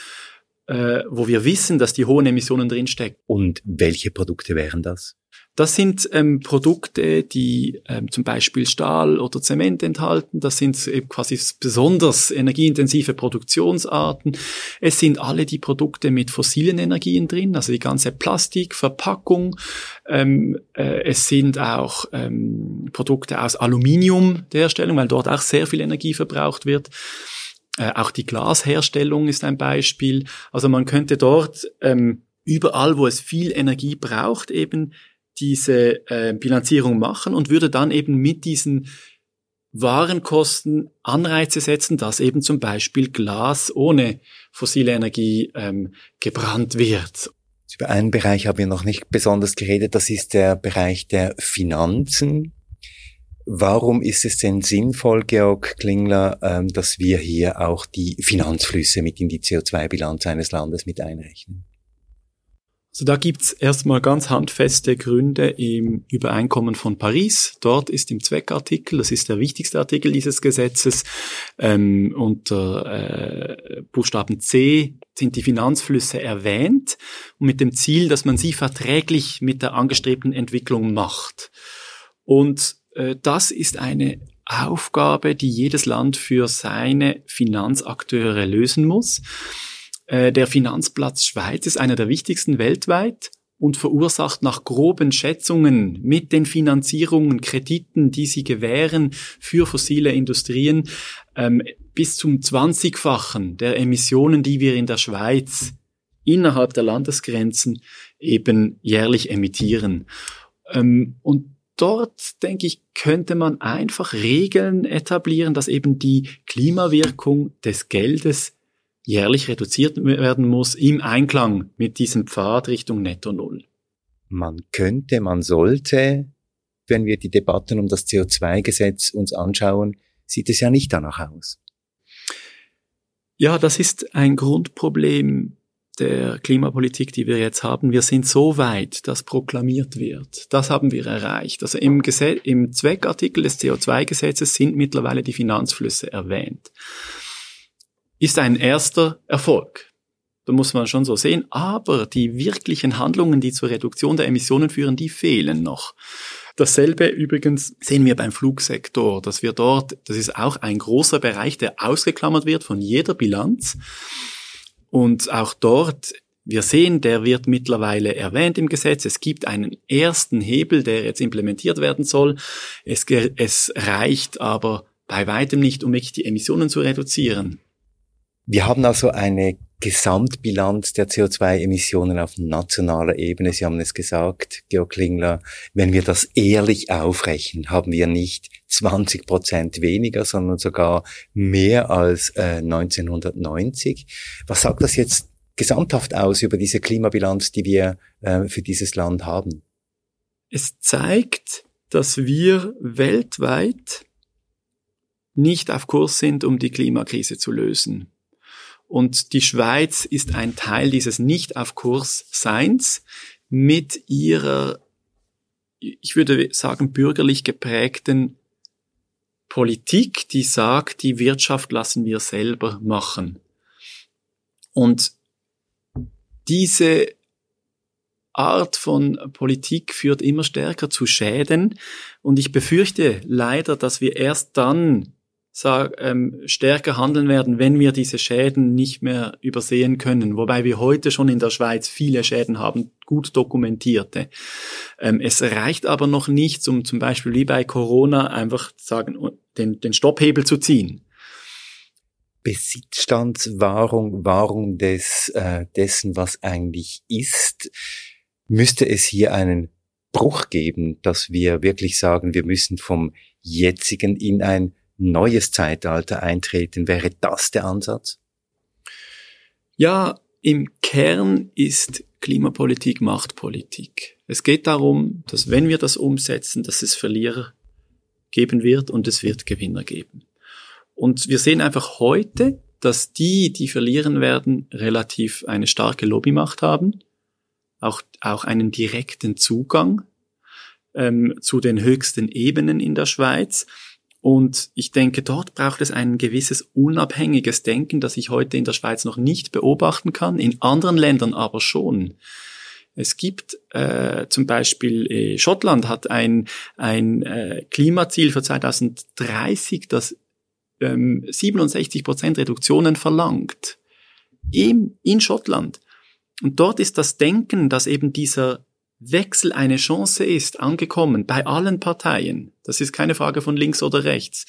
äh, wo wir wissen, dass die hohen Emissionen drinstecken. Und welche Produkte wären das? Das sind ähm, Produkte, die ähm, zum Beispiel Stahl oder Zement enthalten. Das sind eben quasi besonders energieintensive Produktionsarten. Es sind alle die Produkte mit fossilen Energien drin, also die ganze Plastikverpackung. Ähm, äh, es sind auch ähm, Produkte aus Aluminium der Herstellung, weil dort auch sehr viel Energie verbraucht wird. Äh, auch die Glasherstellung ist ein Beispiel. Also man könnte dort ähm, überall, wo es viel Energie braucht, eben diese äh, Bilanzierung machen und würde dann eben mit diesen Warenkosten Anreize setzen, dass eben zum Beispiel Glas ohne fossile Energie ähm, gebrannt wird. Über einen Bereich haben wir noch nicht besonders geredet, das ist der Bereich der Finanzen. Warum ist es denn sinnvoll, Georg Klingler, ähm, dass wir hier auch die Finanzflüsse mit in die CO2-Bilanz eines Landes mit einrechnen? Also da gibt's erstmal ganz handfeste Gründe im Übereinkommen von Paris. Dort ist im Zweckartikel, das ist der wichtigste Artikel dieses Gesetzes, ähm, unter äh, Buchstaben C sind die Finanzflüsse erwähnt und mit dem Ziel, dass man sie verträglich mit der angestrebten Entwicklung macht. Und äh, das ist eine Aufgabe, die jedes Land für seine Finanzakteure lösen muss. Äh, der Finanzplatz Schweiz ist einer der wichtigsten weltweit und verursacht nach groben Schätzungen mit den Finanzierungen, Krediten, die sie gewähren für fossile Industrien, ähm, bis zum 20-fachen der Emissionen, die wir in der Schweiz innerhalb der Landesgrenzen eben jährlich emittieren. Ähm, und dort, denke ich, könnte man einfach Regeln etablieren, dass eben die Klimawirkung des Geldes jährlich reduziert werden muss im Einklang mit diesem Pfad Richtung Netto Null. Man könnte, man sollte, wenn wir die Debatten um das CO2-Gesetz uns anschauen, sieht es ja nicht danach aus. Ja, das ist ein Grundproblem der Klimapolitik, die wir jetzt haben. Wir sind so weit, dass proklamiert wird. Das haben wir erreicht. Also im, Gesetz, im Zweckartikel des CO2-Gesetzes sind mittlerweile die Finanzflüsse erwähnt ist ein erster Erfolg. Da muss man schon so sehen. Aber die wirklichen Handlungen, die zur Reduktion der Emissionen führen, die fehlen noch. Dasselbe übrigens sehen wir beim Flugsektor, dass wir dort, das ist auch ein großer Bereich, der ausgeklammert wird von jeder Bilanz. Und auch dort, wir sehen, der wird mittlerweile erwähnt im Gesetz. Es gibt einen ersten Hebel, der jetzt implementiert werden soll. Es, es reicht aber bei weitem nicht, um wirklich die Emissionen zu reduzieren. Wir haben also eine Gesamtbilanz der CO2-Emissionen auf nationaler Ebene. Sie haben es gesagt, Georg Klingler, wenn wir das ehrlich aufrechnen, haben wir nicht 20 Prozent weniger, sondern sogar mehr als äh, 1990. Was sagt das jetzt gesamthaft aus über diese Klimabilanz, die wir äh, für dieses Land haben? Es zeigt, dass wir weltweit nicht auf Kurs sind, um die Klimakrise zu lösen. Und die Schweiz ist ein Teil dieses nicht auf Kurs Seins mit ihrer, ich würde sagen, bürgerlich geprägten Politik, die sagt, die Wirtschaft lassen wir selber machen. Und diese Art von Politik führt immer stärker zu Schäden. Und ich befürchte leider, dass wir erst dann sag, ähm, stärker handeln werden, wenn wir diese Schäden nicht mehr übersehen können. Wobei wir heute schon in der Schweiz viele Schäden haben, gut dokumentierte. Ähm, es reicht aber noch nicht, um zum Beispiel wie bei Corona einfach sagen, den, den Stopphebel zu ziehen. Besitzstandswahrung, Wahrung des, äh, dessen, was eigentlich ist. Müsste es hier einen Bruch geben, dass wir wirklich sagen, wir müssen vom jetzigen in ein neues Zeitalter eintreten? Wäre das der Ansatz? Ja, im Kern ist Klimapolitik Machtpolitik. Es geht darum, dass wenn wir das umsetzen, dass es Verlierer geben wird und es wird Gewinner geben. Und wir sehen einfach heute, dass die, die verlieren werden, relativ eine starke Lobbymacht haben, auch, auch einen direkten Zugang ähm, zu den höchsten Ebenen in der Schweiz. Und ich denke, dort braucht es ein gewisses unabhängiges Denken, das ich heute in der Schweiz noch nicht beobachten kann, in anderen Ländern aber schon. Es gibt äh, zum Beispiel äh, Schottland hat ein, ein äh, Klimaziel für 2030, das ähm, 67 Prozent Reduktionen verlangt. Im, in Schottland. Und dort ist das Denken, dass eben dieser Wechsel eine Chance ist, angekommen bei allen Parteien. Das ist keine Frage von links oder rechts.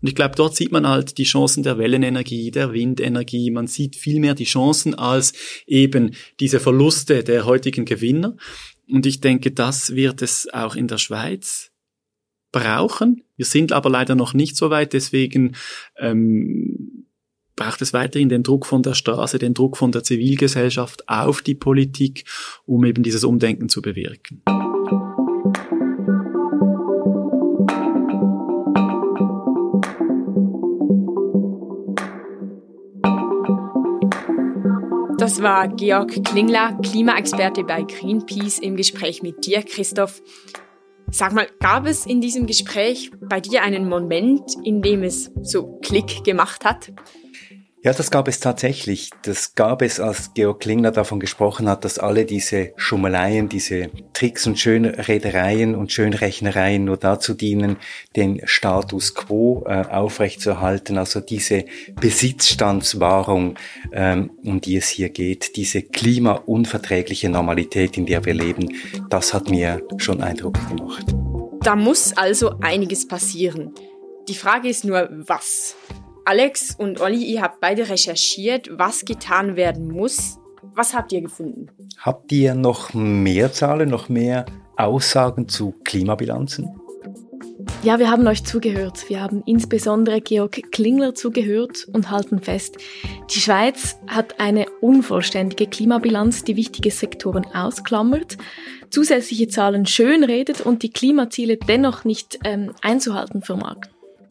Und ich glaube, dort sieht man halt die Chancen der Wellenenergie, der Windenergie. Man sieht viel mehr die Chancen als eben diese Verluste der heutigen Gewinner. Und ich denke, das wird es auch in der Schweiz brauchen. Wir sind aber leider noch nicht so weit, deswegen ähm, braucht es weiterhin den Druck von der Straße, den Druck von der Zivilgesellschaft auf die Politik, um eben dieses Umdenken zu bewirken. Das war Georg Klingler, Klimaexperte bei Greenpeace im Gespräch mit dir, Christoph. Sag mal, gab es in diesem Gespräch bei dir einen Moment, in dem es so Klick gemacht hat? Ja, das gab es tatsächlich. Das gab es, als Georg Klingler davon gesprochen hat, dass alle diese Schummeleien, diese Tricks und Schönredereien und Schönrechnereien nur dazu dienen, den Status quo äh, aufrechtzuerhalten. Also diese Besitzstandswahrung, ähm, um die es hier geht, diese klimaunverträgliche Normalität, in der wir leben, das hat mir schon Eindruck gemacht. Da muss also einiges passieren. Die Frage ist nur, was? Alex und Olli, ihr habt beide recherchiert, was getan werden muss. Was habt ihr gefunden? Habt ihr noch mehr Zahlen, noch mehr Aussagen zu Klimabilanzen? Ja, wir haben euch zugehört. Wir haben insbesondere Georg Klingler zugehört und halten fest, die Schweiz hat eine unvollständige Klimabilanz, die wichtige Sektoren ausklammert, zusätzliche Zahlen schönredet und die Klimaziele dennoch nicht ähm, einzuhalten vermag.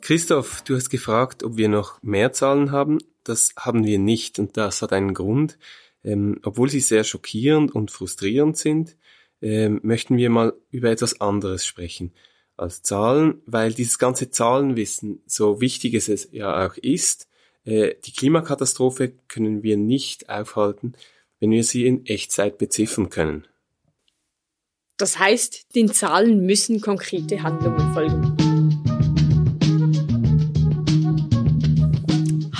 Christoph, du hast gefragt, ob wir noch mehr Zahlen haben. Das haben wir nicht und das hat einen Grund. Ähm, obwohl sie sehr schockierend und frustrierend sind, ähm, möchten wir mal über etwas anderes sprechen als Zahlen, weil dieses ganze Zahlenwissen, so wichtig es ja auch ist, äh, die Klimakatastrophe können wir nicht aufhalten, wenn wir sie in Echtzeit beziffern können. Das heißt, den Zahlen müssen konkrete Handlungen folgen.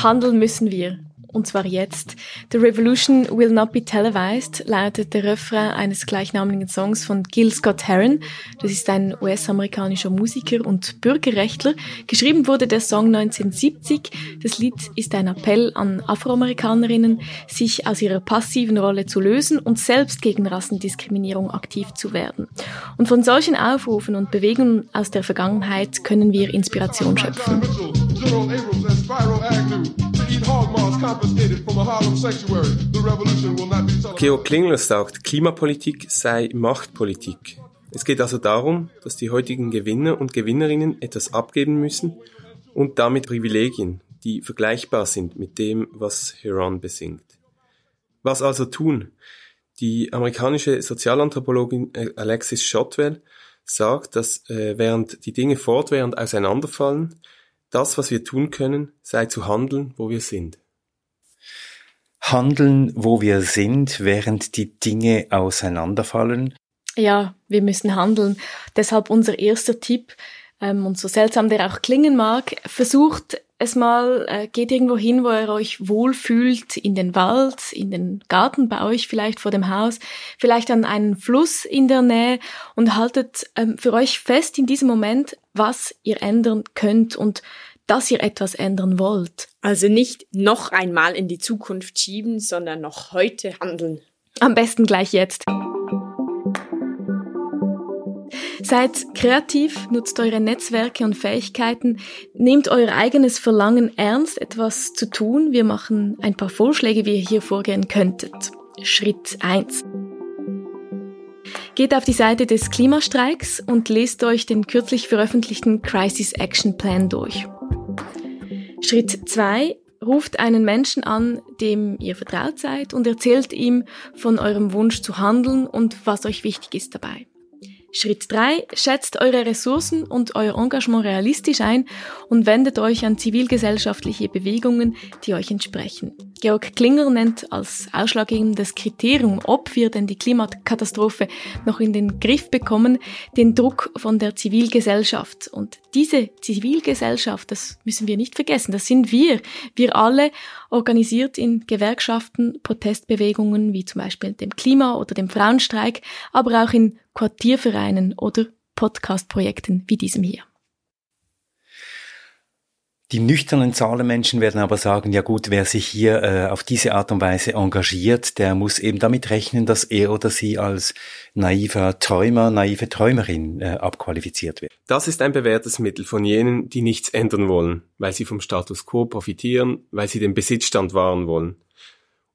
Handeln müssen wir. Und zwar jetzt. The Revolution will not be televised, lautet der Refrain eines gleichnamigen Songs von Gil Scott Heron. Das ist ein US-amerikanischer Musiker und Bürgerrechtler. Geschrieben wurde der Song 1970. Das Lied ist ein Appell an Afroamerikanerinnen, sich aus ihrer passiven Rolle zu lösen und selbst gegen Rassendiskriminierung aktiv zu werden. Und von solchen Aufrufen und Bewegungen aus der Vergangenheit können wir Inspiration schöpfen. Georg Klingler sagt, Klimapolitik sei Machtpolitik. Es geht also darum, dass die heutigen Gewinner und Gewinnerinnen etwas abgeben müssen und damit Privilegien, die vergleichbar sind mit dem, was Heron besingt. Was also tun? Die amerikanische Sozialanthropologin äh, Alexis Shotwell sagt, dass äh, während die Dinge fortwährend auseinanderfallen, das, was wir tun können, sei zu handeln, wo wir sind. Handeln, wo wir sind, während die Dinge auseinanderfallen? Ja, wir müssen handeln. Deshalb unser erster Tipp, ähm, und so seltsam der auch klingen mag, versucht es mal, äh, geht irgendwo hin, wo ihr euch wohlfühlt, in den Wald, in den Garten bei euch vielleicht vor dem Haus, vielleicht an einen Fluss in der Nähe und haltet ähm, für euch fest in diesem Moment, was ihr ändern könnt und dass ihr etwas ändern wollt. Also nicht noch einmal in die Zukunft schieben, sondern noch heute handeln. Am besten gleich jetzt. Seid kreativ, nutzt eure Netzwerke und Fähigkeiten, nehmt euer eigenes Verlangen ernst, etwas zu tun. Wir machen ein paar Vorschläge, wie ihr hier vorgehen könntet. Schritt eins: Geht auf die Seite des Klimastreiks und lest euch den kürzlich veröffentlichten Crisis Action Plan durch. Schritt zwei: Ruft einen Menschen an, dem ihr vertraut seid und erzählt ihm von eurem Wunsch zu handeln und was euch wichtig ist dabei. Schritt 3. Schätzt eure Ressourcen und euer Engagement realistisch ein und wendet euch an zivilgesellschaftliche Bewegungen, die euch entsprechen. Georg Klinger nennt als ausschlaggebendes Kriterium, ob wir denn die Klimakatastrophe noch in den Griff bekommen, den Druck von der Zivilgesellschaft. Und diese Zivilgesellschaft, das müssen wir nicht vergessen, das sind wir. Wir alle organisiert in Gewerkschaften, Protestbewegungen wie zum Beispiel dem Klima- oder dem Frauenstreik, aber auch in Quartiervereinen oder Podcastprojekten wie diesem hier. Die nüchternen Zahlenmenschen werden aber sagen, ja gut, wer sich hier äh, auf diese Art und Weise engagiert, der muss eben damit rechnen, dass er oder sie als naiver Träumer, naive Träumerin äh, abqualifiziert wird. Das ist ein bewährtes Mittel von jenen, die nichts ändern wollen, weil sie vom Status quo profitieren, weil sie den Besitzstand wahren wollen.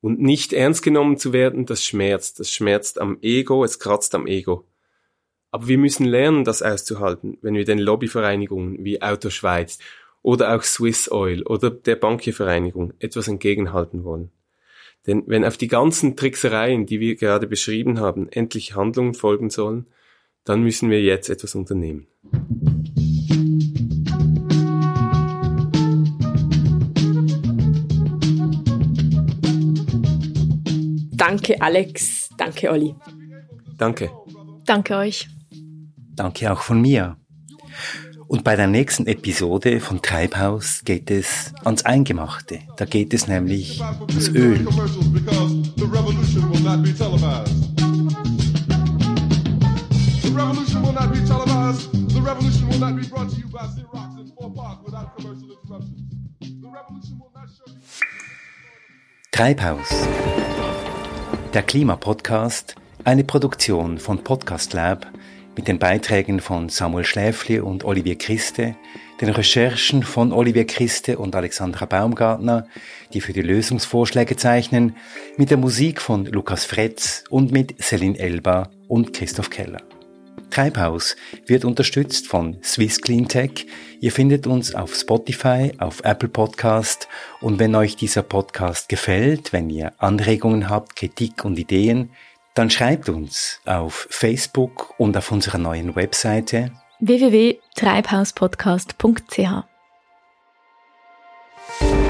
Und nicht ernst genommen zu werden, das schmerzt. Das schmerzt am Ego, es kratzt am Ego. Aber wir müssen lernen, das auszuhalten, wenn wir den Lobbyvereinigungen wie Auto Schweiz oder auch Swiss Oil oder der Bankiervereinigung etwas entgegenhalten wollen. Denn wenn auf die ganzen Tricksereien, die wir gerade beschrieben haben, endlich Handlungen folgen sollen, dann müssen wir jetzt etwas unternehmen. Danke Alex, danke Olli. Danke. Danke euch. Danke auch von mir. Und bei der nächsten Episode von Treibhaus geht es ans Eingemachte. Da geht es nämlich ums Öl. Treibhaus. Der Klimapodcast, eine Produktion von Podcast Lab mit den Beiträgen von Samuel Schläfli und Olivier Christe, den Recherchen von Olivier Christe und Alexandra Baumgartner, die für die Lösungsvorschläge zeichnen, mit der Musik von Lukas Fretz und mit Celine Elba und Christoph Keller. Treibhaus wird unterstützt von Swiss Cleantech. Ihr findet uns auf Spotify, auf Apple Podcast und wenn euch dieser Podcast gefällt, wenn ihr Anregungen habt, Kritik und Ideen, dann schreibt uns auf Facebook und auf unserer neuen Webseite www.treibhauspodcast.ch.